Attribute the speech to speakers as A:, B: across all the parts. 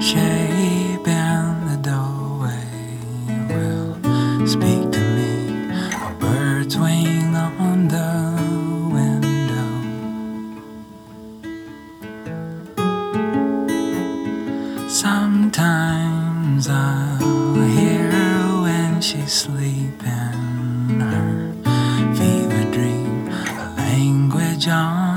A: shape in the doorway will speak to me. A bird's wing on the window. Sometimes I'll hear when she's sleeping her fever dream, a language on.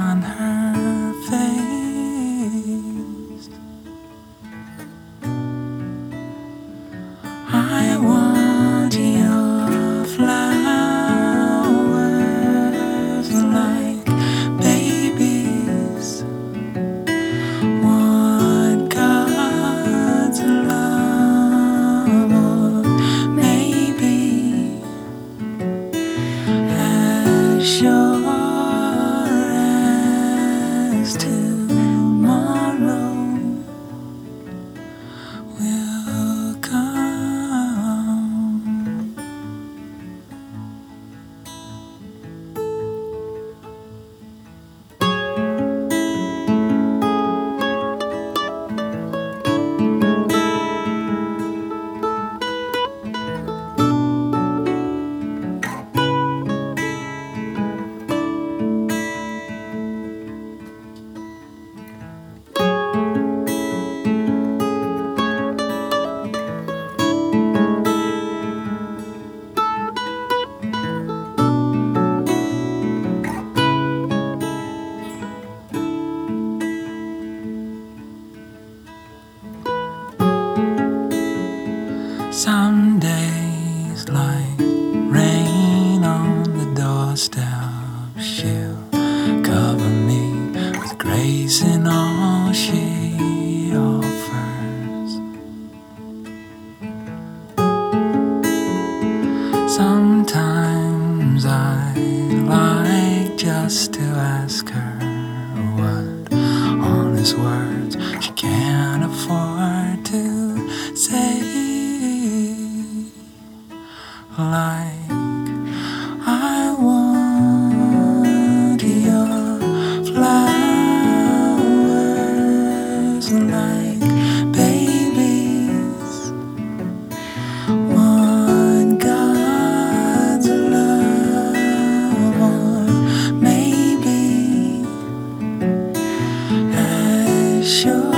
A: has to ask her what honest words she can't afford to say. Like, I want your flowers, like babies. sure.